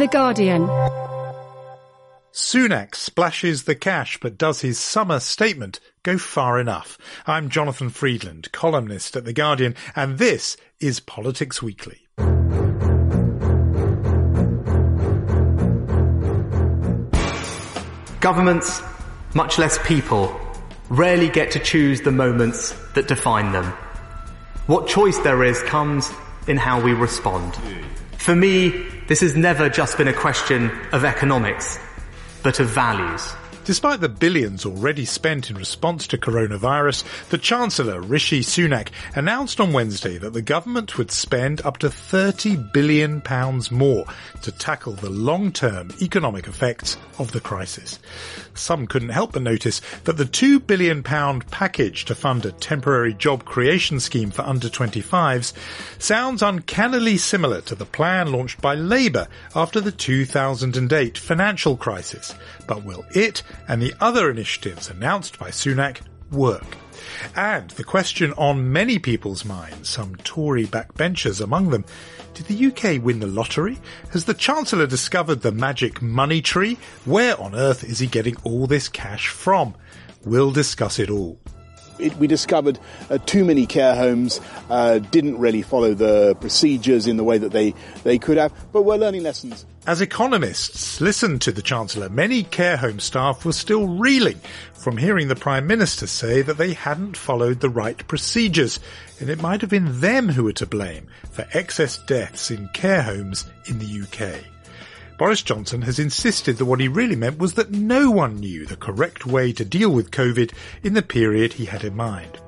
The Guardian. Sunak splashes the cash, but does his summer statement go far enough? I'm Jonathan Freedland, columnist at The Guardian, and this is Politics Weekly. Governments, much less people, rarely get to choose the moments that define them. What choice there is comes in how we respond. For me, this has never just been a question of economics, but of values. Despite the billions already spent in response to coronavirus, the Chancellor, Rishi Sunak, announced on Wednesday that the government would spend up to £30 billion more to tackle the long-term economic effects of the crisis. Some couldn't help but notice that the £2 billion package to fund a temporary job creation scheme for under 25s sounds uncannily similar to the plan launched by Labour after the 2008 financial crisis. But will it and the other initiatives announced by Sunak work? And the question on many people's minds, some Tory backbenchers among them, did the UK win the lottery? Has the Chancellor discovered the magic money tree? Where on earth is he getting all this cash from? We'll discuss it all. It, we discovered uh, too many care homes uh, didn't really follow the procedures in the way that they, they could have, but we're learning lessons. As economists listened to the Chancellor, many care home staff were still reeling from hearing the Prime Minister say that they hadn't followed the right procedures, and it might have been them who were to blame for excess deaths in care homes in the UK. Boris Johnson has insisted that what he really meant was that no one knew the correct way to deal with COVID in the period he had in mind.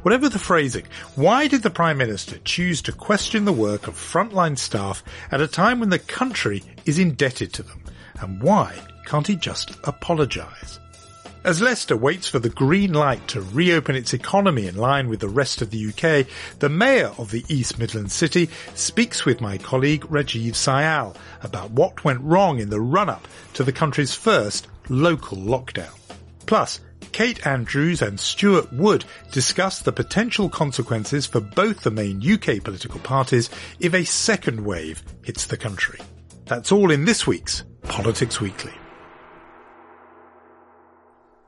Whatever the phrasing, why did the Prime Minister choose to question the work of frontline staff at a time when the country is indebted to them? And why can't he just apologise? As Leicester waits for the green light to reopen its economy in line with the rest of the UK, the Mayor of the East Midlands city speaks with my colleague Rajiv Syal about what went wrong in the run-up to the country's first local lockdown. Plus, Kate Andrews and Stuart Wood discuss the potential consequences for both the main UK political parties if a second wave hits the country. That's all in this week's Politics Weekly.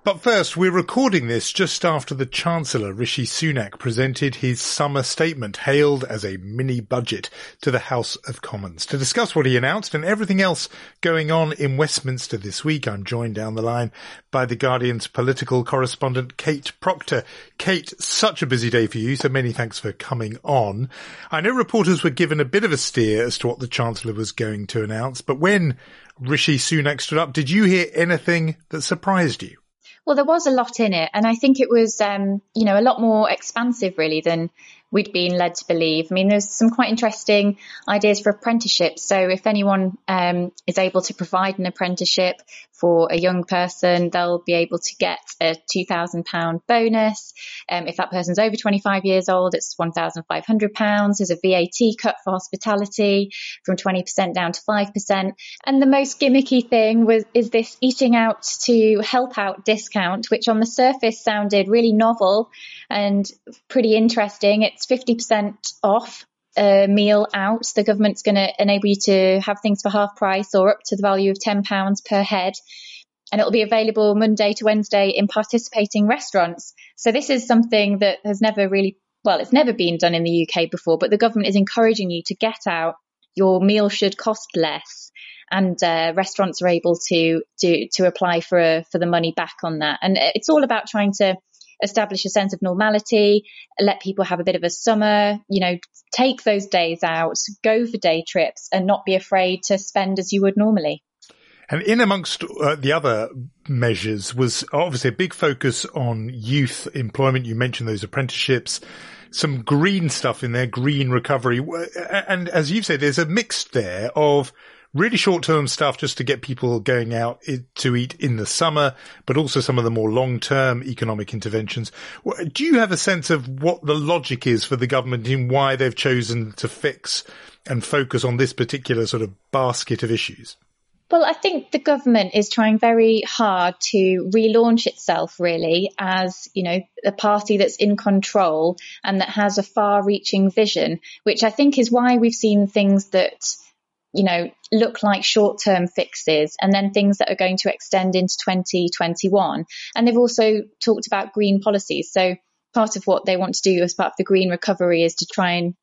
But first, we're recording this just after the Chancellor, Rishi Sunak, presented his summer statement, hailed as a mini budget, to the House of Commons. To discuss what he announced and everything else going on in Westminster this week, I'm joined down the line by The Guardian's political correspondent, Kate Proctor. Kate, such a busy day for you, so many thanks for coming on. I know reporters were given a bit of a steer as to what the Chancellor was going to announce, but when Rishi Sunak stood up, did you hear anything that surprised you? Well, there was a lot in it, and I think it was, um, you know, a lot more expansive really than we'd been led to believe. I mean, there's some quite interesting ideas for apprenticeships. So if anyone um, is able to provide an apprenticeship for a young person, they'll be able to get a £2,000 bonus. Um, if that person's over 25 years old, it's £1,500. There's a VAT cut for hospitality from 20% down to 5%. And the most gimmicky thing was is this eating out to help out discount, which on the surface sounded really novel and pretty interesting. It's 50% off a meal out. The government's going to enable you to have things for half price or up to the value of £10 per head. And it'll be available Monday to Wednesday in participating restaurants. So this is something that has never really, well, it's never been done in the UK before, but the government is encouraging you to get out. Your meal should cost less and uh, restaurants are able to to to apply for a, for the money back on that. And it's all about trying to establish a sense of normality, let people have a bit of a summer, you know, take those days out, go for day trips and not be afraid to spend as you would normally. And in amongst uh, the other measures was obviously a big focus on youth employment. You mentioned those apprenticeships, some green stuff in there, green recovery. And as you've said, there's a mix there of really short term stuff just to get people going out to eat in the summer, but also some of the more long term economic interventions. Do you have a sense of what the logic is for the government in why they've chosen to fix and focus on this particular sort of basket of issues? Well, I think the government is trying very hard to relaunch itself really as, you know, a party that's in control and that has a far reaching vision, which I think is why we've seen things that you know, look like short term fixes and then things that are going to extend into 2021. And they've also talked about green policies. So part of what they want to do as part of the green recovery is to try and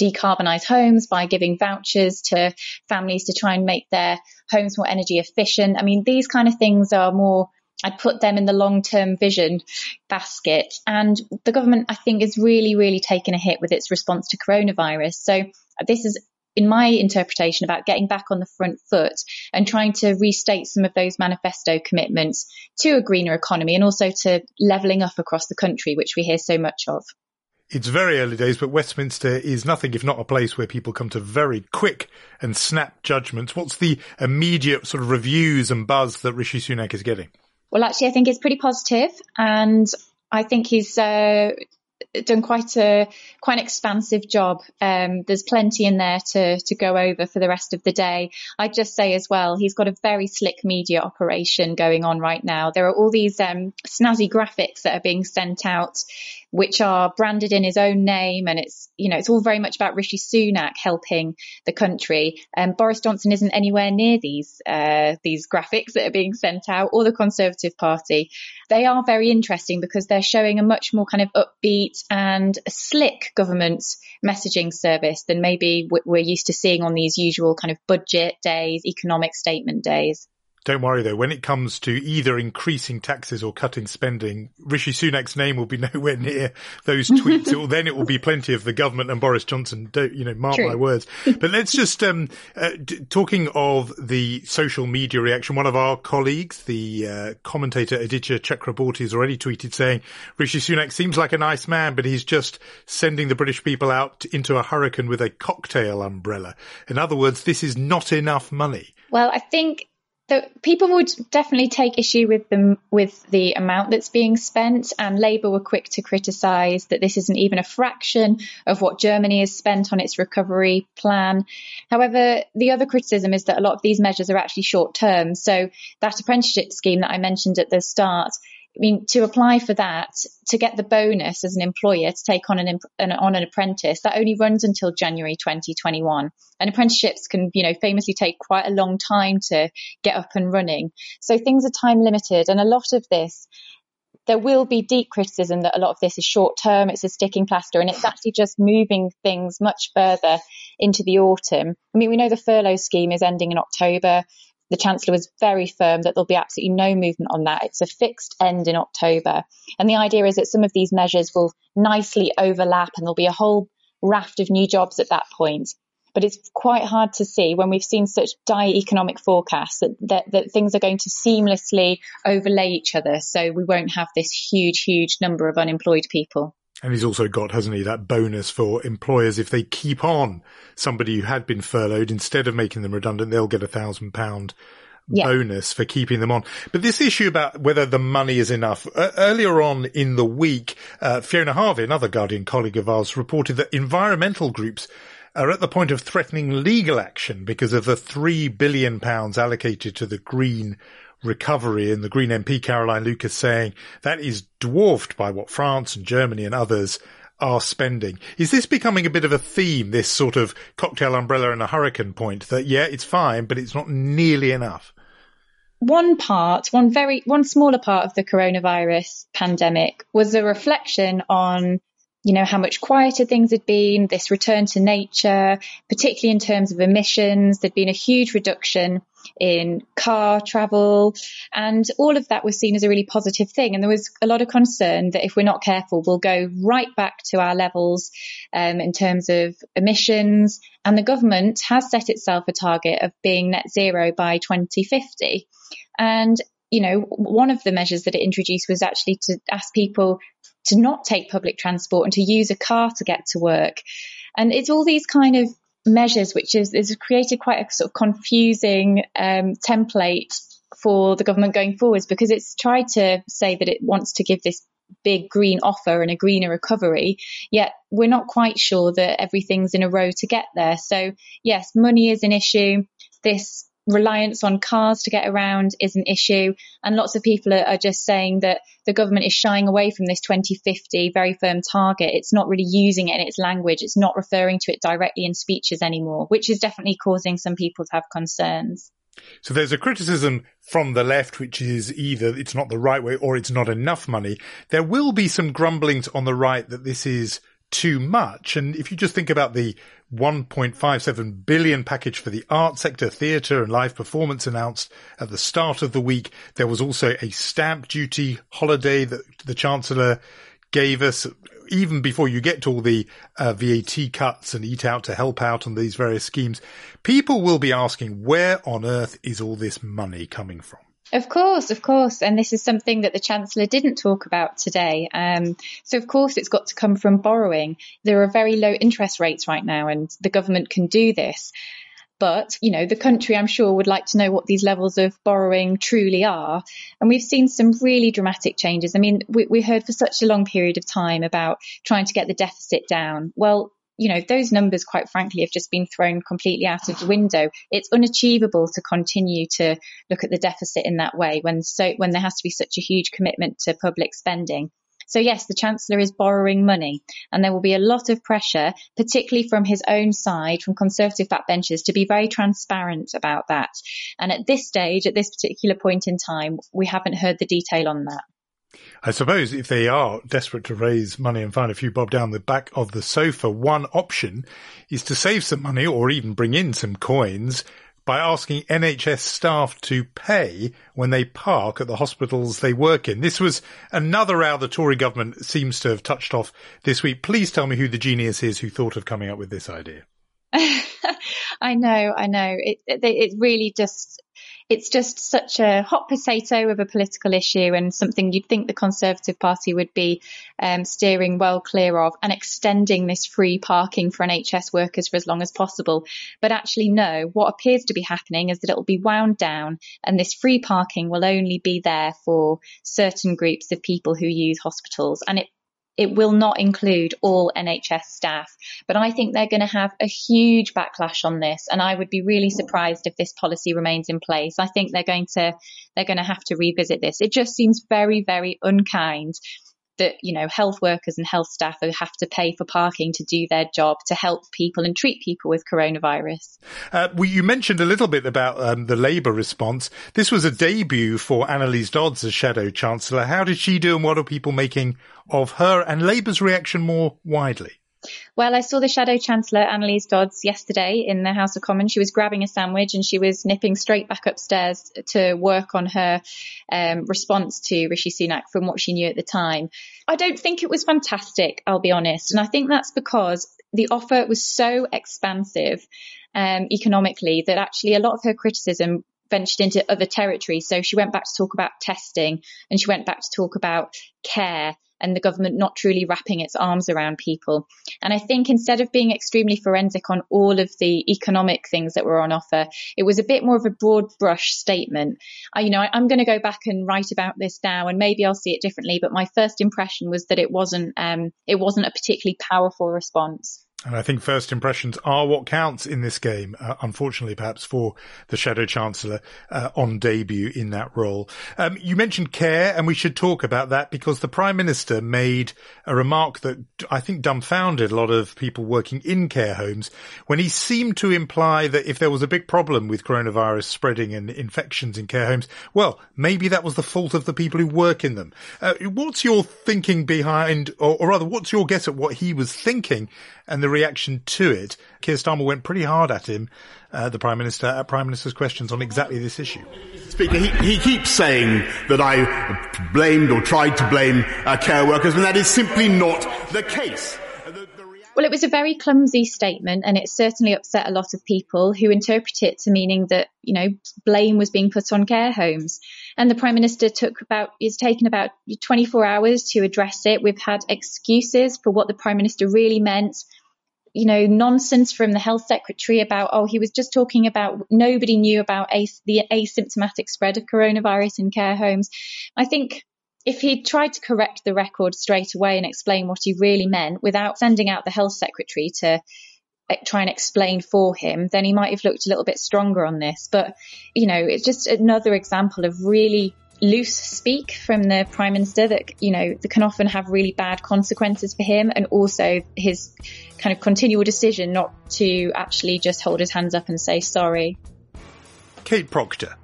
decarbonize homes by giving vouchers to families to try and make their homes more energy efficient. I mean, these kind of things are more I'd put them in the long term vision basket. And the government, I think, is really, really taking a hit with its response to coronavirus. So this is in my interpretation about getting back on the front foot and trying to restate some of those manifesto commitments to a greener economy and also to levelling up across the country, which we hear so much of. It's very early days, but Westminster is nothing if not a place where people come to very quick and snap judgments. What's the immediate sort of reviews and buzz that Rishi Sunak is getting? Well, actually, I think it's pretty positive, and I think he's uh, done quite a quite an expansive job. Um, there's plenty in there to to go over for the rest of the day. I'd just say as well, he's got a very slick media operation going on right now. There are all these um, snazzy graphics that are being sent out which are branded in his own name. And it's, you know, it's all very much about Rishi Sunak helping the country. And um, Boris Johnson isn't anywhere near these, uh, these graphics that are being sent out or the Conservative Party. They are very interesting because they're showing a much more kind of upbeat and slick government messaging service than maybe we're used to seeing on these usual kind of budget days, economic statement days. Don't worry though, when it comes to either increasing taxes or cutting spending, Rishi Sunak's name will be nowhere near those tweets. it will, then it will be plenty of the government and Boris Johnson. Don't, you know, mark True. my words. But let's just, um, uh, d- talking of the social media reaction, one of our colleagues, the uh, commentator Aditya Chakrabortty has already tweeted saying, Rishi Sunak seems like a nice man, but he's just sending the British people out into a hurricane with a cocktail umbrella. In other words, this is not enough money. Well, I think the people would definitely take issue with them with the amount that's being spent, and Labour were quick to criticise that this isn't even a fraction of what Germany has spent on its recovery plan. However, the other criticism is that a lot of these measures are actually short term. So that apprenticeship scheme that I mentioned at the start I mean, to apply for that, to get the bonus as an employer to take on an, an, on an apprentice, that only runs until January 2021. And apprenticeships can, you know, famously take quite a long time to get up and running. So things are time limited, and a lot of this. There will be deep criticism that a lot of this is short term, it's a sticking plaster, and it's actually just moving things much further into the autumn. I mean, we know the furlough scheme is ending in October the Chancellor was very firm that there'll be absolutely no movement on that. It's a fixed end in October. And the idea is that some of these measures will nicely overlap and there'll be a whole raft of new jobs at that point. But it's quite hard to see when we've seen such dire economic forecasts that, that, that things are going to seamlessly overlay each other. So we won't have this huge, huge number of unemployed people. And he's also got, hasn't he, that bonus for employers if they keep on somebody who had been furloughed instead of making them redundant, they'll get a thousand pound bonus for keeping them on. But this issue about whether the money is enough, uh, earlier on in the week, uh, Fiona Harvey, another Guardian colleague of ours, reported that environmental groups are at the point of threatening legal action because of the three billion pounds allocated to the green recovery and the Green MP Caroline Lucas saying that is dwarfed by what France and Germany and others are spending. Is this becoming a bit of a theme, this sort of cocktail umbrella and a hurricane point that, yeah, it's fine, but it's not nearly enough? One part, one very, one smaller part of the coronavirus pandemic was a reflection on you know, how much quieter things had been, this return to nature, particularly in terms of emissions. There'd been a huge reduction in car travel, and all of that was seen as a really positive thing. And there was a lot of concern that if we're not careful, we'll go right back to our levels um, in terms of emissions. And the government has set itself a target of being net zero by 2050. And you know, one of the measures that it introduced was actually to ask people to not take public transport and to use a car to get to work. And it's all these kind of measures which is, created quite a sort of confusing um, template for the government going forwards because it's tried to say that it wants to give this big green offer and a greener recovery, yet we're not quite sure that everything's in a row to get there. So yes, money is an issue. This reliance on cars to get around is an issue. And lots of people are, just saying that the government is shying away from this 2050 very firm target. It's not really using it in its language. It's not referring to it directly in speeches anymore, which is definitely causing some people to have concerns. So there's a criticism from the left, which is either it's not the right way or it's not enough money. There will be some grumblings on the right that this is too much. And if you just think about the 1.57 billion package for the art sector, theatre and live performance announced at the start of the week, there was also a stamp duty holiday that the Chancellor gave us even before you get to all the uh, VAT cuts and eat out to help out on these various schemes, people will be asking where on earth is all this money coming from? Of course, of course. And this is something that the Chancellor didn't talk about today. Um, so, of course, it's got to come from borrowing. There are very low interest rates right now, and the government can do this. But, you know, the country, I'm sure, would like to know what these levels of borrowing truly are. And we've seen some really dramatic changes. I mean, we, we heard for such a long period of time about trying to get the deficit down. Well, you know, those numbers, quite frankly, have just been thrown completely out of the window. It's unachievable to continue to look at the deficit in that way when so when there has to be such a huge commitment to public spending. So yes, the Chancellor is borrowing money and there will be a lot of pressure, particularly from his own side, from Conservative backbenchers to be very transparent about that. And at this stage, at this particular point in time, we haven't heard the detail on that. I suppose if they are desperate to raise money and find a few bob down the back of the sofa, one option is to save some money or even bring in some coins by asking NHS staff to pay when they park at the hospitals they work in. This was another row the Tory government seems to have touched off this week. Please tell me who the genius is who thought of coming up with this idea. I know, I know. It, it, it really just it's just such a hot potato of a political issue and something you'd think the Conservative Party would be um, steering well clear of and extending this free parking for NHS workers for as long as possible. But actually, no, what appears to be happening is that it will be wound down and this free parking will only be there for certain groups of people who use hospitals. And it it will not include all NHS staff, but I think they're going to have a huge backlash on this, and I would be really surprised if this policy remains in place. I think they're going to they're going to have to revisit this. It just seems very very unkind that you know health workers and health staff have to pay for parking to do their job to help people and treat people with coronavirus. Uh, well, you mentioned a little bit about um, the Labour response. This was a debut for Anneliese Dodds as Shadow Chancellor. How did she do, and what are people making of her and Labour's reaction more widely? Well, I saw the Shadow Chancellor, Anneliese Dodds, yesterday in the House of Commons. She was grabbing a sandwich and she was nipping straight back upstairs to work on her um, response to Rishi Sunak from what she knew at the time. I don't think it was fantastic, I'll be honest. And I think that's because the offer was so expansive um, economically that actually a lot of her criticism ventured into other territory. So she went back to talk about testing and she went back to talk about care and the government not truly wrapping its arms around people. And I think instead of being extremely forensic on all of the economic things that were on offer, it was a bit more of a broad brush statement. I, you know, I, am going to go back and write about this now, and maybe I'll see it differently. But my first impression was that it wasn't, um, it wasn't a particularly powerful response. And I think first impressions are what counts in this game, uh, unfortunately, perhaps for the Shadow Chancellor uh, on debut in that role. Um, you mentioned care, and we should talk about that because the Prime Minister made a remark that I think dumbfounded a lot of people working in care homes when he seemed to imply that if there was a big problem with coronavirus spreading and infections in care homes, well, maybe that was the fault of the people who work in them. Uh, what's your thinking behind, or, or rather, what's your guess at what he was thinking and the reaction to it. Keir Starmer went pretty hard at him, uh, the Prime Minister, at Prime Minister's questions on exactly this issue. Speaker, he, he keeps saying that I blamed or tried to blame uh, care workers, and that is simply not the case. Well, it was a very clumsy statement, and it certainly upset a lot of people who interpret it to meaning that you know blame was being put on care homes. And the prime minister took about it's taken about 24 hours to address it. We've had excuses for what the prime minister really meant. You know, nonsense from the health secretary about, oh, he was just talking about nobody knew about as- the asymptomatic spread of coronavirus in care homes. I think if he'd tried to correct the record straight away and explain what he really meant without sending out the health secretary to eh, try and explain for him, then he might have looked a little bit stronger on this. But, you know, it's just another example of really loose speak from the prime minister that you know that can often have really bad consequences for him and also his kind of continual decision not to actually just hold his hands up and say sorry kate proctor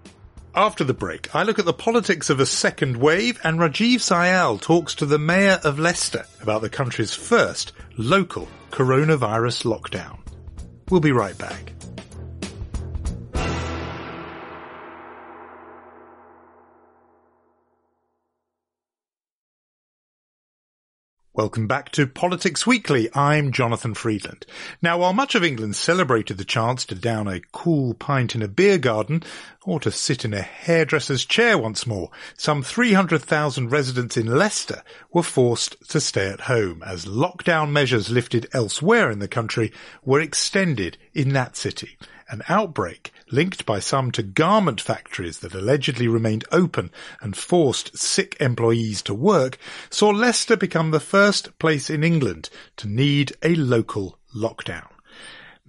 after the break, I look at the politics of a second wave and Rajiv Syal talks to the mayor of Leicester about the country's first local coronavirus lockdown. We'll be right back. Welcome back to Politics Weekly. I'm Jonathan Freedland. Now, while much of England celebrated the chance to down a cool pint in a beer garden or to sit in a hairdresser's chair once more, some 300,000 residents in Leicester were forced to stay at home as lockdown measures lifted elsewhere in the country were extended in that city an outbreak linked by some to garment factories that allegedly remained open and forced sick employees to work, saw Leicester become the first place in England to need a local lockdown.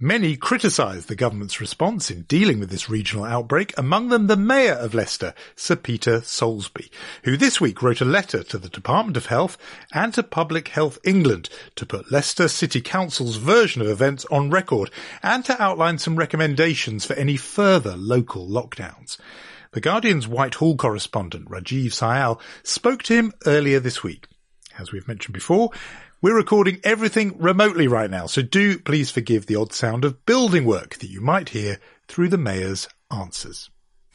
Many criticised the government's response in dealing with this regional outbreak, among them the Mayor of Leicester, Sir Peter Soulsby, who this week wrote a letter to the Department of Health and to Public Health England to put Leicester City Council's version of events on record and to outline some recommendations for any further local lockdowns. The Guardian's Whitehall correspondent, Rajiv Syal, spoke to him earlier this week. As we've mentioned before, we're recording everything remotely right now, so do please forgive the odd sound of building work that you might hear through the Mayor's answers.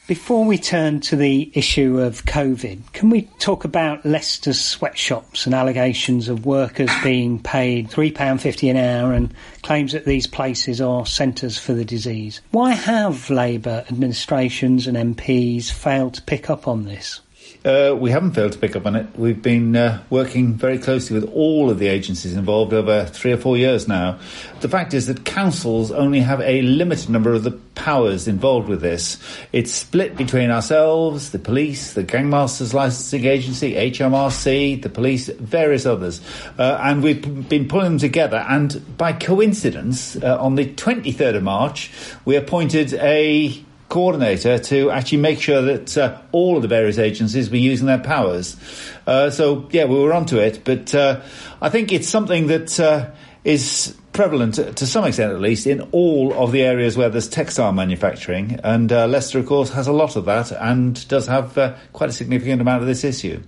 Before we turn to the issue of COVID, can we talk about Leicester's sweatshops and allegations of workers being paid £3.50 an hour and claims that these places are centres for the disease? Why have Labour administrations and MPs failed to pick up on this? Uh, we haven't failed to pick up on it. We've been uh, working very closely with all of the agencies involved over three or four years now. The fact is that councils only have a limited number of the powers involved with this. It's split between ourselves, the police, the Gangmasters Licensing Agency, HMRC, the police, various others. Uh, and we've been pulling them together. And by coincidence, uh, on the 23rd of March, we appointed a coordinator to actually make sure that uh, all of the various agencies were using their powers. Uh, so yeah, we were onto it, but uh, I think it's something that uh, is prevalent to some extent, at least, in all of the areas where there's textile manufacturing, and uh, Leicester, of course, has a lot of that and does have uh, quite a significant amount of this issue.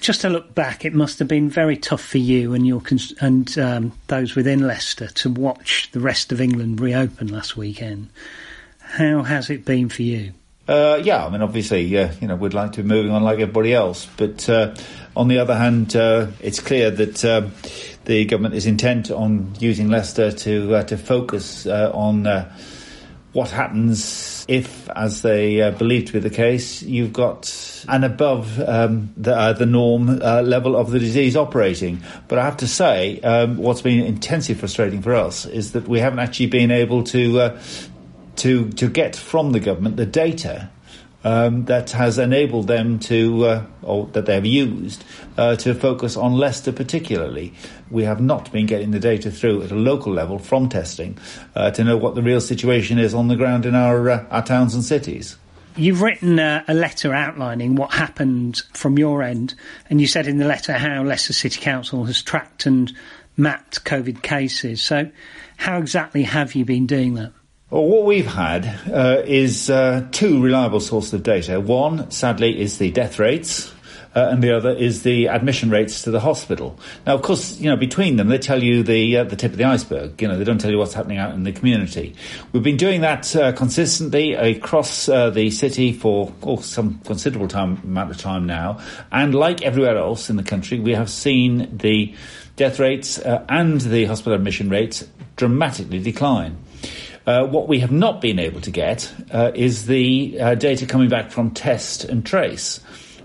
Just to look back, it must have been very tough for you and your cons- and um, those within Leicester to watch the rest of England reopen last weekend. How has it been for you? Uh, yeah, I mean, obviously, uh, you know, we'd like to be moving on like everybody else, but uh, on the other hand, uh, it's clear that um, the government is intent on using Leicester to uh, to focus uh, on what happens if, as they believe to be the case, you've got an above um, the, the norm level of the disease operating. But I have to say, um, what's been intensely frustrating for us is that we haven't actually been able to to to get from the government the data um, that has enabled them to, uh, or that they have used, uh, to focus on Leicester particularly. We have not been getting the data through at a local level from testing uh, to know what the real situation is on the ground in our, uh, our towns and cities. You've written a, a, letter outlining what happened from your end, and you said in the letter how Leicester City Council has tracked and mapped COVID cases. So, how exactly have you been doing that? Well, what we've had uh, is uh, two reliable sources of data. One, sadly, is the death rates. Uh, and the other is the admission rates to the hospital. Now, of course, you know, between them, they tell you the uh, the tip of the iceberg. You know, they don't tell you what's happening out in the community. We've been doing that uh, consistently across uh, the city for oh, some considerable time amount of time now, and like everywhere else in the country, we have seen the death rates uh, and the hospital admission rates dramatically decline. Uh, what we have not been able to get uh, is the uh, data coming back from test and trace.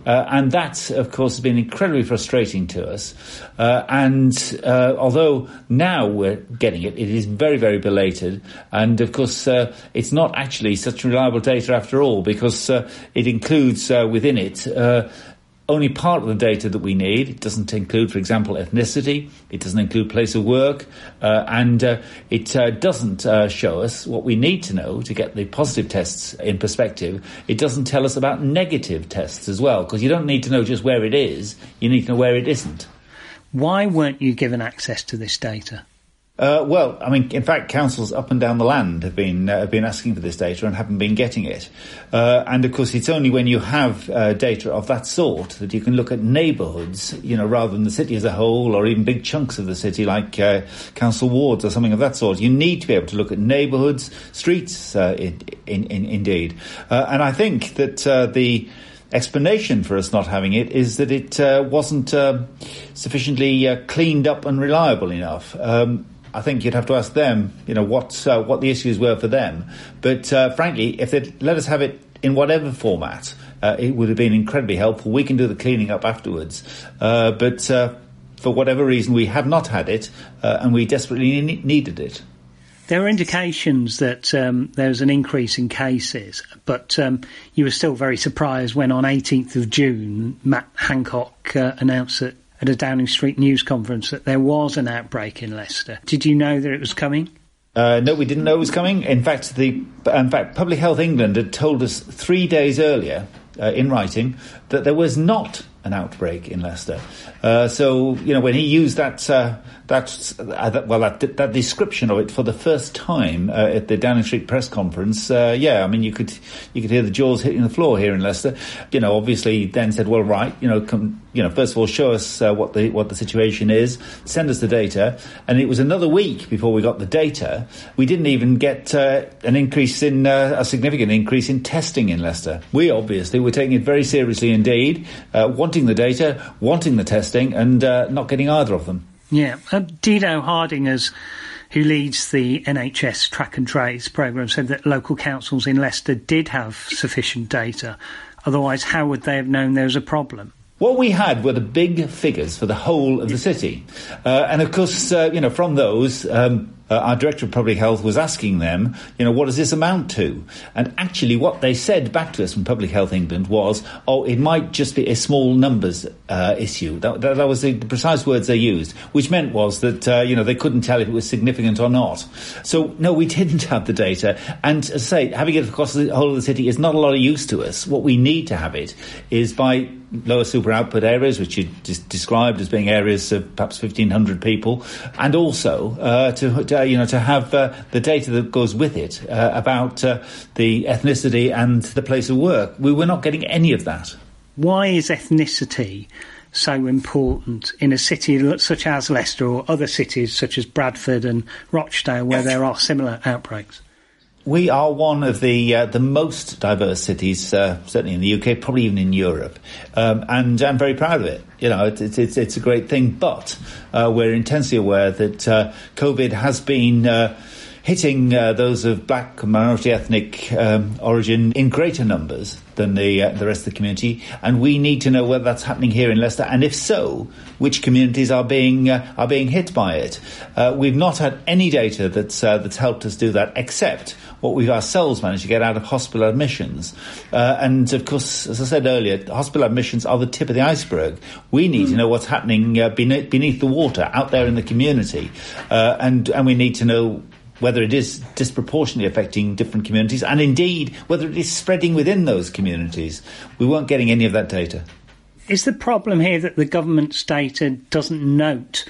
Uh, and that, of course, has been incredibly frustrating to us. Uh, and uh, although now we're getting it, it is very, very belated. And of course, it's not actually such reliable data after all, because it includes within it only part of the data that we need. It doesn't include, for example, ethnicity. It doesn't include place of work. Uh, and uh, it uh, doesn't uh, show us what we need to know to get the positive tests in perspective. It doesn't tell us about negative tests as well, because you don't need to know just where it is. You need to know where it isn't. Why weren't you given access to this data? Uh, well, I mean, in fact, councils up and down the land have been uh, have been asking for this data and haven't been getting it. Uh, and of course, it's only when you have uh, data of that sort that you can look at neighbourhoods, you know, rather than the city as a whole or even big chunks of the city like uh, council wards or something of that sort. You need to be able to look at neighbourhoods, streets, uh, in, in, in, indeed. and I think that the explanation for us not having it is that it wasn't sufficiently cleaned up and reliable enough. Um, I think you'd have to ask them, you know, what uh, what the issues were for them. But uh, frankly, if they'd let us have it in whatever format, uh, it would have been incredibly helpful. We can do the cleaning up afterwards. Uh, but uh, for whatever reason, we have not had it, uh, and we desperately ne- needed it. There are indications that um, there was an increase in cases, but um, you were still very surprised when on 18th of June, Matt Hancock announced that at a Downing Street news conference that there was an outbreak in Leicester. Did you know that it was coming? Uh, no, we didn't know it was coming. In fact, the in fact, Public Health England had told us three days earlier uh, in writing that there was not an outbreak in Leicester. Uh, so you know when he used that uh, that, uh, that well that, that description of it for the first time uh, at the Downing Street press conference, uh, yeah, I mean you could you could hear the jaws hitting the floor here in Leicester. You know, obviously then said, well, right, you know, come, you know, first of all, show us uh, what the what the situation is, send us the data, and it was another week before we got the data. We didn't even get an increase in a significant increase in testing in Leicester. We obviously were taking it very seriously indeed, wanting the data, wanting the testing and uh, not getting either of them. Yeah. Uh, Dido Harding, as who leads the NHS track and trace programme, said that local councils in Leicester did have sufficient data. Otherwise, how would they have known there was a problem? What we had were the big figures for the whole of the city. Uh, and of course, uh, you know, from those, um, uh, our director of public health was asking them, you know, what does this amount to? And actually, what they said back to us from Public Health England was, oh, it might just be a small numbers uh, issue. That, that, that was the, precise words they used, which meant was that uh, you know they couldn't tell if it was significant or not. So no, we didn't have the data. And as I say, having it across the whole of the city is not a lot of use to us. What we need to have it is by lower super output areas, which you described as being areas of perhaps 1,500 people, and also uh, to, to, you know to have uh, the data that goes with it uh, about uh, the ethnicity and the place of work. We were not getting any of that. Why is ethnicity? So important in a city such as Leicester or other cities such as Bradford and Rochdale where there are similar outbreaks? We are one of the uh, the most diverse cities, uh, certainly in the UK, probably even in Europe, um, and I'm very proud of it. You know, it's it's, it's a great thing, but uh, we're intensely aware that uh, COVID has been uh, hitting uh, those of black minority ethnic um, origin in greater numbers than the the rest of the community, and we need to know whether that's happening here in Leicester, and if so, which communities are being are being hit by it. We've not had any data that's that's helped us do that, except what we've ourselves managed to get out of hospital admissions. Uh, and of course, as I said earlier, hospital admissions are the tip of the iceberg. We need mm. to know what's happening beneath, beneath the water out there in the community, and and we need to know whether it is disproportionately affecting different communities, and indeed whether it is spreading within those communities. We weren't getting any of that data. Is the problem here that the government's data doesn't note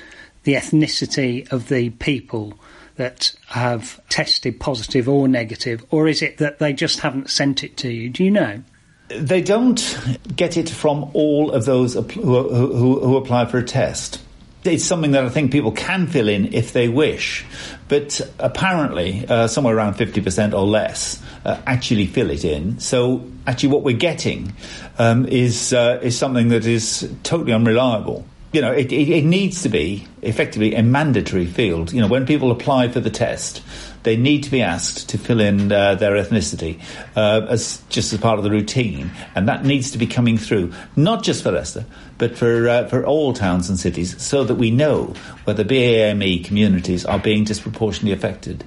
the ethnicity of the people that have tested positive or negative, or is it that they just haven't sent it to you? Do you know? They don't get it from all of those who, who, who apply for a test it's something that I think people can fill in if they wish, but apparently uh, somewhere around 50% or less uh, actually fill it in. So actually what we're getting um, is, uh, is something that is totally unreliable. You know, it, it, it needs to be effectively a mandatory field. You know, when people apply for the test, they need to be asked to fill in uh, their ethnicity uh, as just as part of the routine, and that needs to be coming through not just for Leicester, but for uh, for all towns and cities, so that we know whether BAME communities are being disproportionately affected.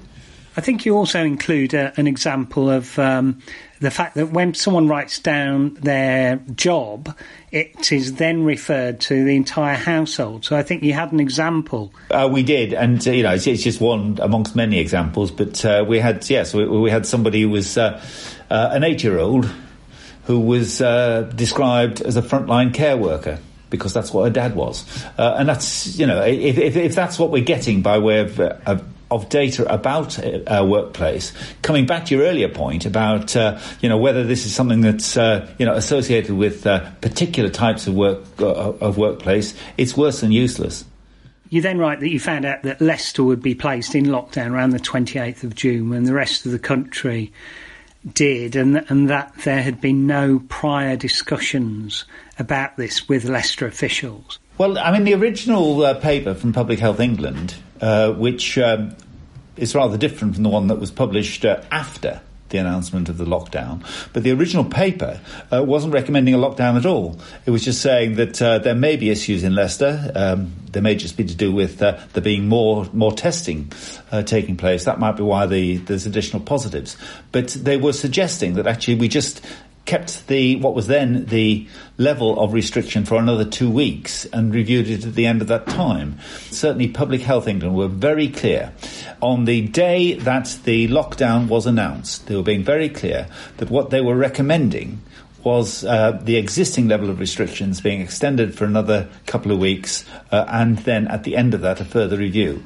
I think you also include a, an example of um, the fact that when someone writes down their job, it is then referred to the entire household. So I think you had an example. Uh, we did, and uh, you know, it's, it's, just one amongst many examples. But uh, we had, yes, we, we, had somebody who was uh, uh, an eight-year-old who was uh, described as a frontline care worker because that's what her dad was. Uh, and that's, you know, if, if, if, that's what we're getting by way of, of, of data about our workplace, coming back to your earlier point about, uh, you know, whether this is something that's, uh, you know, associated with uh, particular types of work, uh, of workplace, it's worse than useless. You then write that you found out that Leicester would be placed in lockdown around the 28th of June when the rest of the country did, and, and that there had been no prior discussions about this with Leicester officials. Well, I mean, the original uh, paper from Public Health England, uh, which um, is rather different from the one that was published uh, after the announcement of the lockdown. But the original paper uh, wasn't recommending a lockdown at all. It was just saying that uh, there may be issues in Leicester. Um, there may just be to do with uh, there being more more testing uh, taking place. That might be why the, there's additional positives. But they were suggesting that actually we just kept the what was then the level of restriction for another two weeks and reviewed it at the end of that time. Certainly, Public Health England were very clear on the day that the lockdown was announced. They were being very clear that what they were recommending was uh, the existing level of restrictions being extended for another couple of weeks, uh, and then at the end of that, a further review.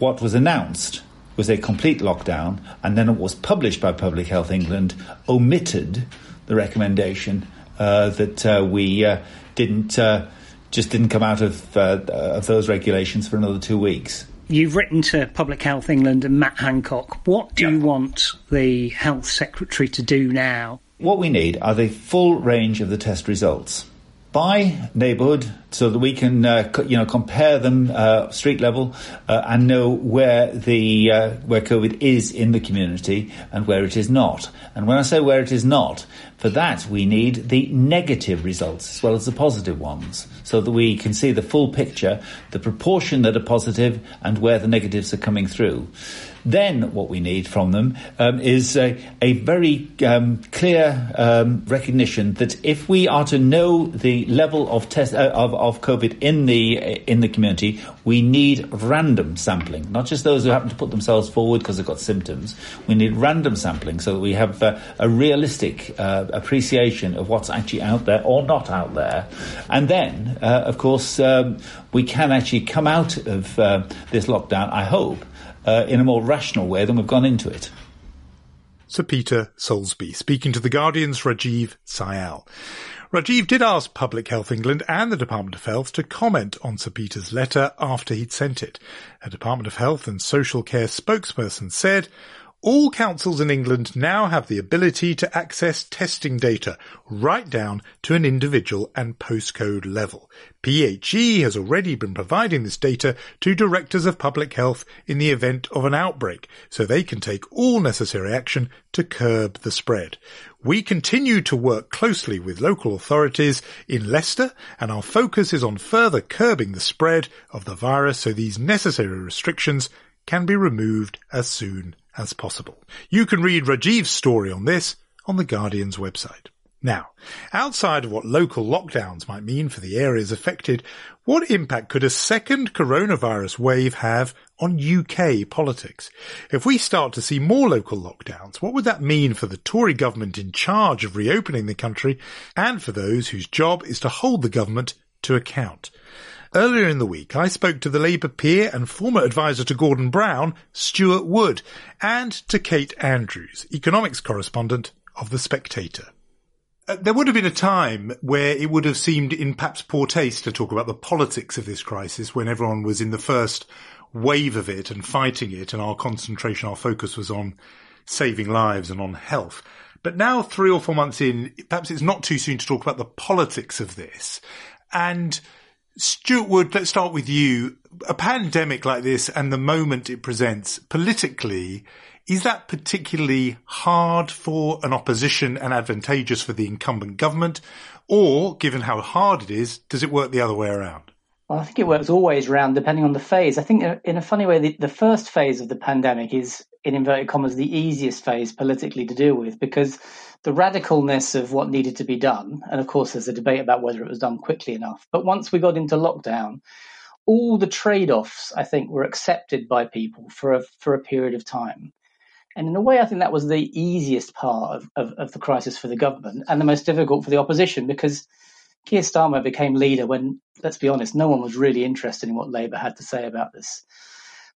What was announced was a complete lockdown, and then it was published by Public Health England, omitted the recommendation uh, that uh, we uh, didn't uh, just didn't come out of uh, of those regulations for another two weeks. You've written to Public Health England and Matt Hancock. What do you want the Health Secretary to do now? What we need are the full range of the test results by neighbourhood so that we can uh, you know compare them uh, street level uh, and know where the uh, where COVID is in the community and where it is not. And when I say where it is not, for that we need the negative results as well as the positive ones, so that we can see the full picture, the proportion that are positive, and where the negatives are coming through. Then what we need from them um, is a, a very um, clear um, recognition that if we are to know the level of test uh, of, of COVID in the in the community, we need random sampling, not just those who happen to put themselves forward because they've got symptoms. We need random sampling so that we have uh, a realistic uh, appreciation of what's actually out there or not out there, and then, uh, of course, um, we can actually come out of uh, this lockdown. I hope uh, in a more rational way than we've gone into it. Sir Peter Soulsby, speaking to the Guardian's Rajiv Syal. Rajiv did ask Public Health England and the Department of Health to comment on Sir Peter's letter after he'd sent it. A Department of Health and Social Care spokesperson said, all councils in England now have the ability to access testing data right down to an individual and postcode level. PHE has already been providing this data to directors of public health in the event of an outbreak, so they can take all necessary action to curb the spread. We continue to work closely with local authorities in Leicester and our focus is on further curbing the spread of the virus so these necessary restrictions can be removed as soon as possible. You can read Rajiv's story on this on the Guardian's website. Now, outside of what local lockdowns might mean for the areas affected, what impact could a second coronavirus wave have on UK politics? If we start to see more local lockdowns, what would that mean for the Tory government in charge of reopening the country and for those whose job is to hold the government to account? Earlier in the week, I spoke to the Labour peer and former advisor to Gordon Brown, Stuart Wood, and to Kate Andrews, economics correspondent of The Spectator. Uh, there would have been a time where it would have seemed in perhaps poor taste to talk about the politics of this crisis when everyone was in the first wave of it and fighting it and our concentration, our focus was on saving lives and on health. But now, three or four months in, perhaps it's not too soon to talk about the politics of this. And Stuart Wood, let's start with you. A pandemic like this and the moment it presents politically, is that particularly hard for an opposition and advantageous for the incumbent government? Or, given how hard it is, does it work the other way around? Well, I think it works always around depending on the phase. I think uh, in a funny way, the, the first phase of the pandemic is in inverted commas, the easiest phase politically to deal with because the radicalness of what needed to be done, and of course, there's a debate about whether it was done quickly enough. But once we got into lockdown, all the trade offs, I think, were accepted by people for a, for a period of time. And in a way, I think that was the easiest part of, of, of the crisis for the government and the most difficult for the opposition because Keir Starmer became leader when, let's be honest, no one was really interested in what Labour had to say about this.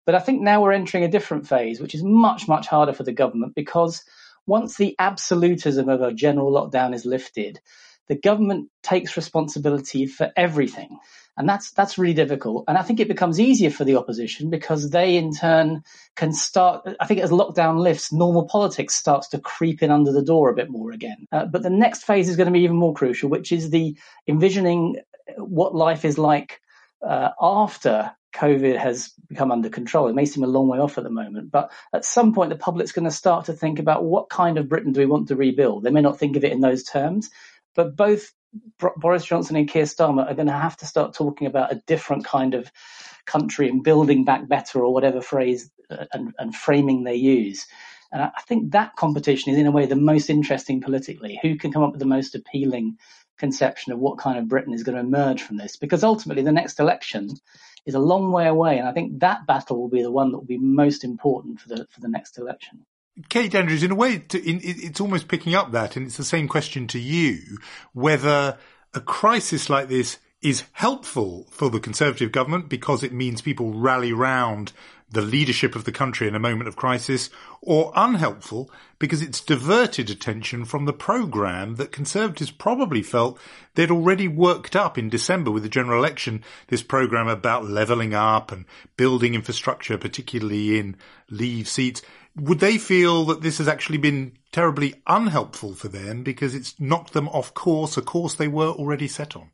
But I think now we're entering a different phase, which is much, much harder for the government because once the absolutism of a general lockdown is lifted, the government takes responsibility for everything. And that's that's really difficult. And I think it becomes easier for the opposition because they in turn can start I think as lockdown lifts, normal politics starts to creep in under the door a bit more again. Uh, but the next phase is going to be even more crucial, which is the envisioning what life is like uh, after COVID has become under control. It may seem a long way off at the moment, but at some point the public's going to start to think about what kind of Britain do we want to rebuild. They may not think of it in those terms, but both Boris Johnson and Keir Starmer are going to have to start talking about a different kind of country and building back better or whatever phrase uh, and, and framing they use. And I think that competition is in a way the most interesting politically. Who can come up with the most appealing conception of what kind of Britain is going to emerge from this. Because ultimately, the next election is a long way away, and I think that battle will be the one that will be most important for the for the next election. Kate Andrews, in a way, to, in, it's almost picking up that, and it's the same question to you: whether a crisis like this is helpful for the Conservative government because it means people rally round the leadership of the country in a moment of crisis, or unhelpful because it's diverted attention from the programme that Conservatives probably felt they'd already worked up in December with the general election, this programme about levelling up and building infrastructure, particularly in leave seats. Would they feel that this has actually been terribly unhelpful for them because it's knocked them off course, a course they were already set on?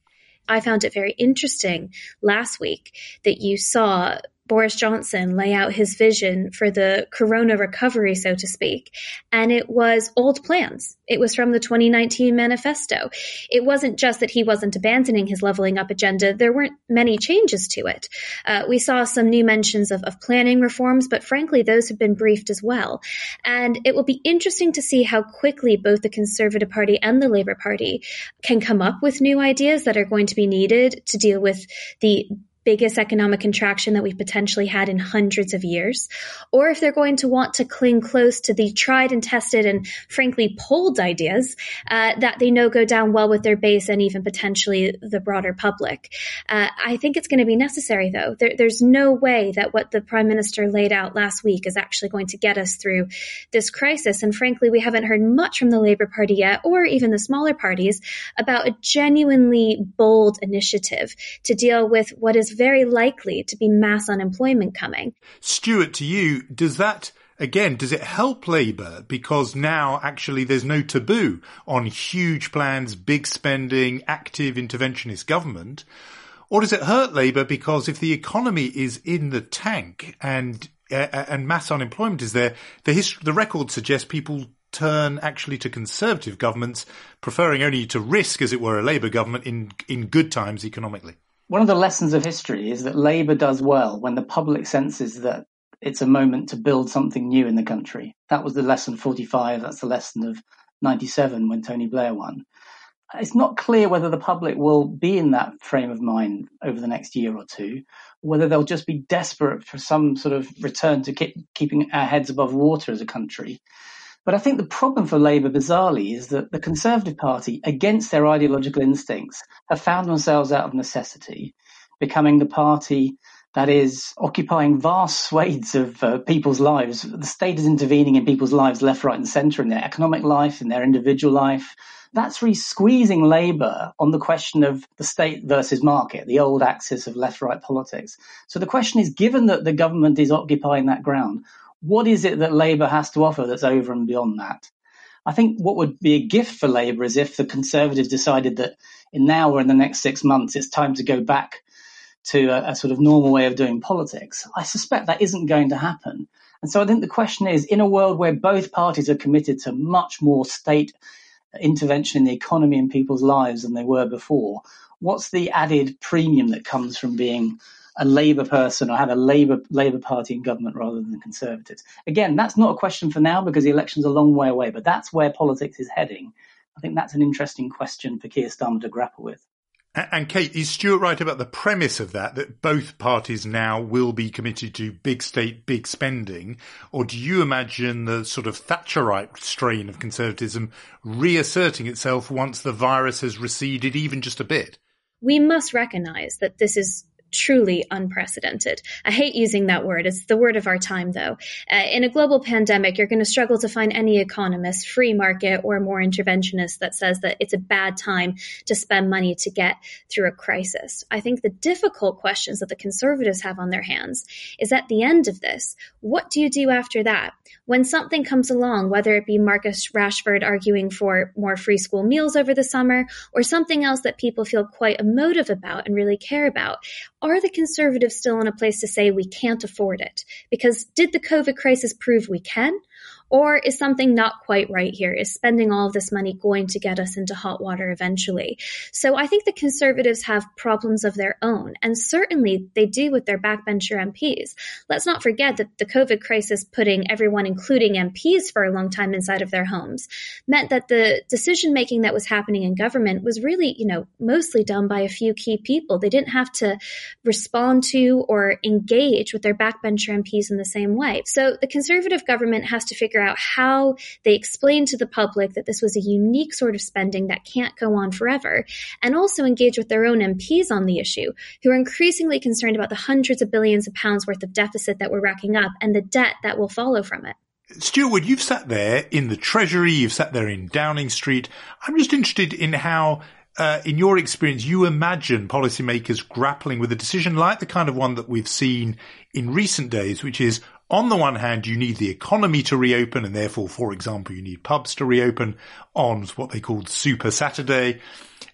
I found it very interesting last week that you saw Boris Johnson lay out his vision for the corona recovery, so to speak. And it was old plans. It was from the 2019 manifesto. It wasn't just that he wasn't abandoning his leveling up agenda. There weren't many changes to it. Uh, we saw some new mentions of, of planning reforms, but frankly, those have been briefed as well. And it will be interesting to see how quickly both the Conservative Party and the Labour Party can come up with new ideas that are going to be needed to deal with the biggest economic contraction that we've potentially had in hundreds of years, or if they're going to want to cling close to the tried and tested and frankly polled ideas uh, that they know go down well with their base and even potentially the broader public. Uh, I think it's going to be necessary, though. There, there's no way that what the prime minister laid out last week is actually going to get us through this crisis. And frankly, we haven't heard much from the Labour Party yet, or even the smaller parties, about a genuinely bold initiative to deal with what is very likely to be mass unemployment coming. Stuart, to you, does that again, does it help Labour because now actually there's no taboo on huge plans, big spending, active interventionist government? Or does it hurt Labour because if the economy is in the tank and uh, and mass unemployment is there, the history, the record suggests people turn actually to conservative governments, preferring only to risk, as it were, a Labour government in in good times economically one of the lessons of history is that Labour does well when the public senses that it's a moment to build something new in the country. That was the lesson 45. That's the lesson of 97 when Tony Blair won. It's not clear whether the public will be in that frame of mind over the next year or two, whether they'll just be desperate for some sort of return to keep, keeping our heads above water as a country. But I think the problem for Labour, bizarrely, is that the Conservative Party, against their ideological instincts, have found themselves out of necessity, becoming the party that is occupying vast swathes of uh, people's lives. The state is intervening in people's lives left, right, and centre in their economic life, in their individual life. That's really squeezing Labour on the question of the state versus market, the old axis of left right politics. So the question is given that the government is occupying that ground, what is it that Labour has to offer that's over and beyond that? I think what would be a gift for Labour is if the Conservatives decided that in now or in the next six months it's time to go back to a, a, sort of normal way of doing politics. I suspect that isn't going to happen. And so I think the question is in a world where both parties are committed to much more state intervention in the economy and people's lives than they were before, what's the added premium that comes from being a Labour person or have a Labour Labour Party in government rather than the Conservatives. Again, that's not a question for now because the election's a long way away, but that's where politics is heading. I think that's an interesting question for Keir Starmer to grapple with. And Kate, is Stuart right about the premise of that, that both parties now will be committed to big state, big spending? Or do you imagine the sort of Thatcherite strain of conservatism reasserting itself once the virus has receded even just a bit? We must recognize that this is truly unprecedented. I hate using that word. It's the word of our time, though. Uh, in a global pandemic, you're going to struggle to find any economist, free market, or more interventionist that says that it's a bad time to spend money to get through a crisis. I think the difficult questions that the conservatives have on their hands is at the end of this, what do you do after that? When something comes along, whether it be Marcus Rashford arguing for more free school meals over the summer or something else that people feel quite emotive about and really care about, are the conservatives still in a place to say we can't afford it? Because did the COVID crisis prove we can? Or is something not quite right here? Is spending all of this money going to get us into hot water eventually? So I think the conservatives have problems of their own, and certainly they do with their backbencher MPs. Let's not forget that the COVID crisis putting everyone, including MPs, for a long time inside of their homes meant that the decision making that was happening in government was really, you know, mostly done by a few key people. They didn't have to respond to or engage with their backbencher MPs in the same way. So the conservative government has to figure figure out how they explain to the public that this was a unique sort of spending that can't go on forever, and also engage with their own MPs on the issue, who are increasingly concerned about the hundreds of billions of pounds worth of deficit that we're racking up and the debt that will follow from it. Stuart, you've sat there in the Treasury, you've sat there in Downing Street. I'm just interested in how uh, in your experience, you imagine policymakers grappling with a decision like the kind of one that we've seen in recent days, which is on the one hand, you need the economy to reopen and therefore, for example, you need pubs to reopen on what they called Super Saturday.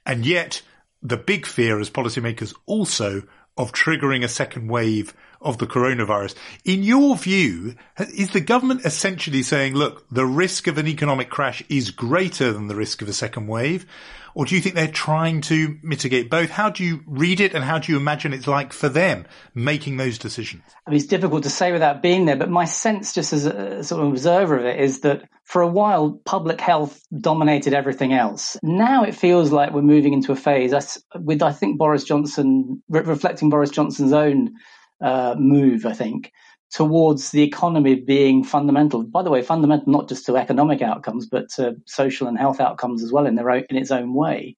And yet the big fear as policymakers also of triggering a second wave of the coronavirus. In your view, is the government essentially saying, look, the risk of an economic crash is greater than the risk of a second wave? Or do you think they're trying to mitigate both? How do you read it and how do you imagine it's like for them making those decisions? I mean, it's difficult to say without being there, but my sense just as a sort of observer of it is that for a while, public health dominated everything else. Now it feels like we're moving into a phase with, I think, Boris Johnson, reflecting Boris Johnson's own uh, move, I think, towards the economy being fundamental. By the way, fundamental not just to economic outcomes, but to social and health outcomes as well in their own, in its own way.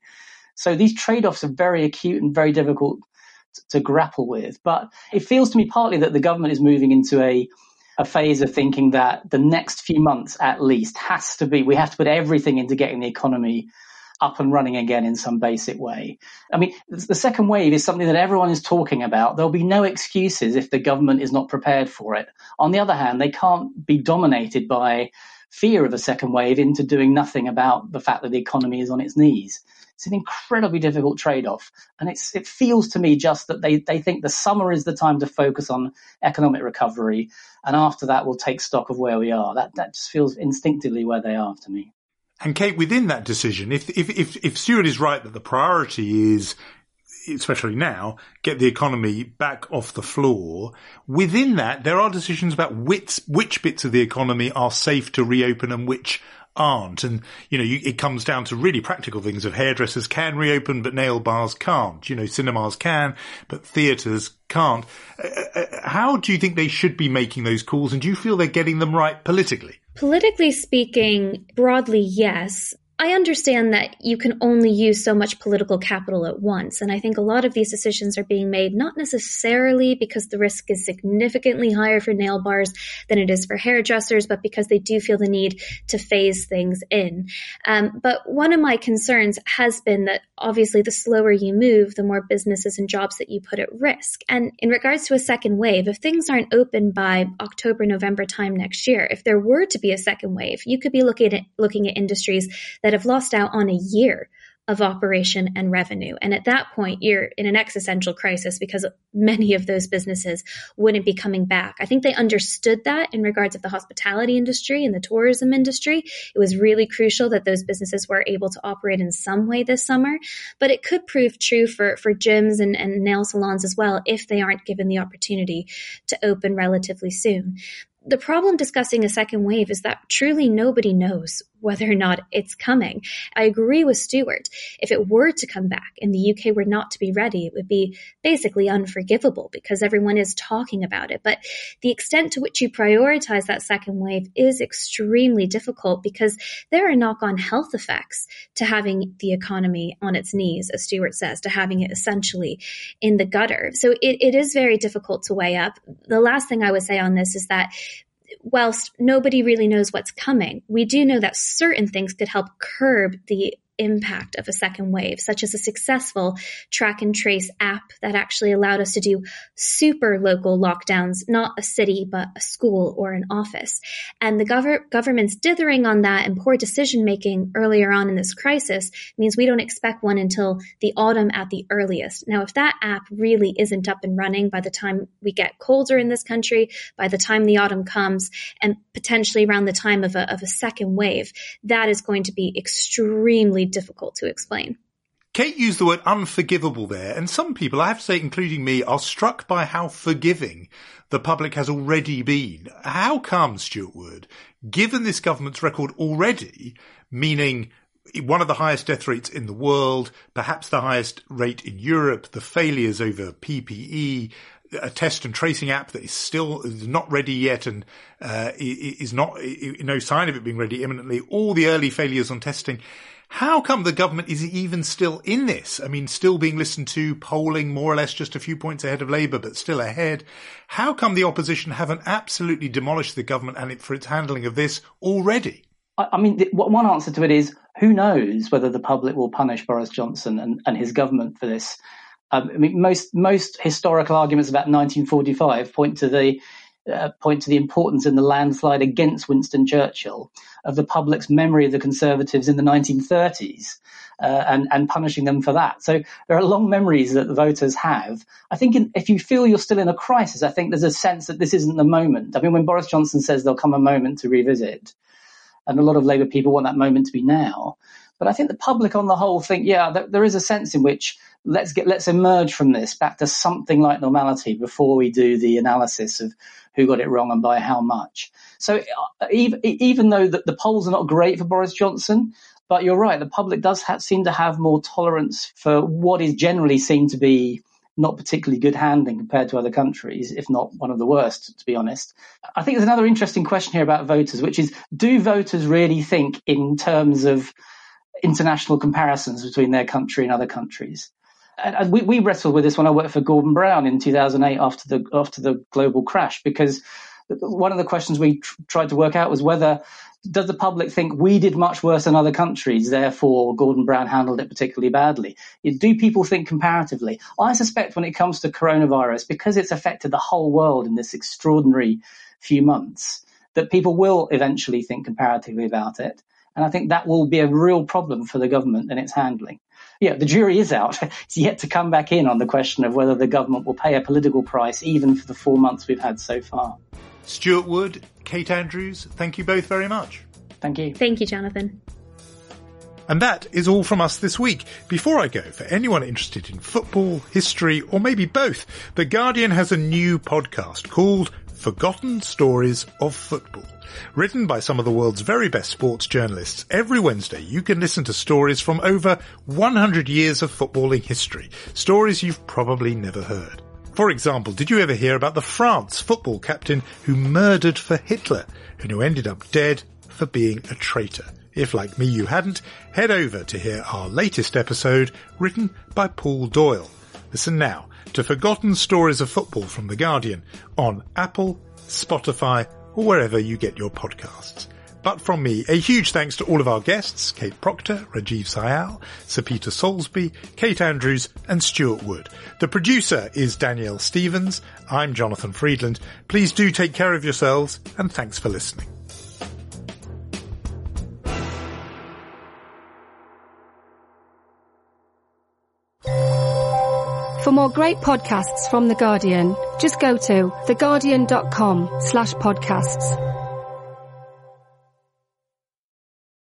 So these trade-offs are very acute and very difficult to grapple with. But it feels to me partly that the government is moving into a a phase of thinking that the next few months at least has to be we have to put everything into getting the economy up and running again in some basic way. I mean, the second wave is something that everyone is talking about. There'll be no excuses if the government is not prepared for it. On the other hand, they can't be dominated by fear of a second wave into doing nothing about the fact that the economy is on its knees. It's an incredibly difficult trade-off. And it's, it feels to me just that they, they think the summer is the time to focus on economic recovery. And after that, we'll take stock of where we are. That, that just feels instinctively where they are to me. And Kate, within that decision, if, if, if, if Stuart is right that the priority is, especially now, get the economy back off the floor, within that, there are decisions about which, which bits of the economy are safe to reopen and which aren't. And, you know, you, it comes down to really practical things of hairdressers can reopen, but nail bars can't. You know, cinemas can, but theatres can't. Uh, uh, how do you think they should be making those calls? And do you feel they're getting them right politically? Politically speaking, broadly, yes. I understand that you can only use so much political capital at once. And I think a lot of these decisions are being made not necessarily because the risk is significantly higher for nail bars than it is for hairdressers, but because they do feel the need to phase things in. Um, but one of my concerns has been that obviously the slower you move, the more businesses and jobs that you put at risk. And in regards to a second wave, if things aren't open by October, November time next year, if there were to be a second wave, you could be looking at, looking at industries that have lost out on a year of operation and revenue. And at that point, you're in an existential crisis because many of those businesses wouldn't be coming back. I think they understood that in regards of the hospitality industry and the tourism industry. It was really crucial that those businesses were able to operate in some way this summer, but it could prove true for, for gyms and, and nail salons as well if they aren't given the opportunity to open relatively soon the problem discussing a second wave is that truly nobody knows whether or not it's coming. I agree with Stuart. If it were to come back and the UK were not to be ready, it would be basically unforgivable because everyone is talking about it. But the extent to which you prioritize that second wave is extremely difficult because there are knock on health effects to having the economy on its knees, as Stuart says, to having it essentially in the gutter. So it, it is very difficult to weigh up. The last thing I would say on this is that whilst nobody really knows what's coming, we do know that certain things could help curb the impact of a second wave, such as a successful track and trace app that actually allowed us to do super local lockdowns, not a city, but a school or an office. And the gov- government's dithering on that and poor decision making earlier on in this crisis means we don't expect one until the autumn at the earliest. Now, if that app really isn't up and running by the time we get colder in this country, by the time the autumn comes, and potentially around the time of a, of a second wave, that is going to be extremely difficult to explain. Kate used the word unforgivable there, and some people, I have to say, including me, are struck by how forgiving the public has already been. How come, Stuart Wood, given this government's record already, meaning one of the highest death rates in the world, perhaps the highest rate in Europe, the failures over PPE, a test and tracing app that is still is not ready yet and uh, is not no sign of it being ready imminently. All the early failures on testing. How come the government is even still in this? I mean, still being listened to, polling more or less just a few points ahead of Labour, but still ahead. How come the opposition haven't absolutely demolished the government and it for its handling of this already? I mean, the, one answer to it is who knows whether the public will punish Boris Johnson and, and his government for this. Um, I mean, most most historical arguments about 1945 point to the uh, point to the importance in the landslide against Winston Churchill of the public's memory of the Conservatives in the 1930s uh, and, and punishing them for that. So there are long memories that the voters have. I think in, if you feel you're still in a crisis, I think there's a sense that this isn't the moment. I mean, when Boris Johnson says there'll come a moment to revisit, and a lot of Labour people want that moment to be now. But I think the public on the whole think, yeah, there, there is a sense in which let's get let's emerge from this back to something like normality before we do the analysis of who got it wrong and by how much. So uh, even, even though the, the polls are not great for Boris Johnson, but you're right, the public does seem to have more tolerance for what is generally seen to be not particularly good handling compared to other countries, if not one of the worst, to be honest. I think there's another interesting question here about voters, which is do voters really think in terms of international comparisons between their country and other countries? and we, we wrestled with this when I worked for Gordon Brown in 2008 after the after the global crash because one of the questions we tr- tried to work out was whether does the public think we did much worse than other countries, therefore Gordon Brown handled it particularly badly? Do people think comparatively? I suspect when it comes to coronavirus, because it's affected the whole world in this extraordinary few months, that people will eventually think comparatively about it. And I think that will be a real problem for the government and its handling yeah, the jury is out. it's yet to come back in on the question of whether the government will pay a political price, even for the four months we've had so far. Stuart Wood, Kate Andrews, thank you both very much. Thank you. Thank you, Jonathan. And that is all from us this week. Before I go, for anyone interested in football, history, or maybe both, The Guardian has a new podcast called Forgotten Stories of Football. Written by some of the world's very best sports journalists, every Wednesday you can listen to stories from over 100 years of footballing history. Stories you've probably never heard. For example, did you ever hear about the France football captain who murdered for Hitler and who ended up dead for being a traitor? If like me you hadn't, head over to hear our latest episode written by Paul Doyle. Listen now to Forgotten Stories of Football from The Guardian on Apple, Spotify, or wherever you get your podcasts. But from me, a huge thanks to all of our guests, Kate Proctor, Rajiv Syal, Sir Peter Soulsby, Kate Andrews, and Stuart Wood. The producer is Danielle Stevens. I'm Jonathan Freedland. Please do take care of yourselves, and thanks for listening. For more great podcasts from The Guardian, just go to theguardian.com slash podcasts.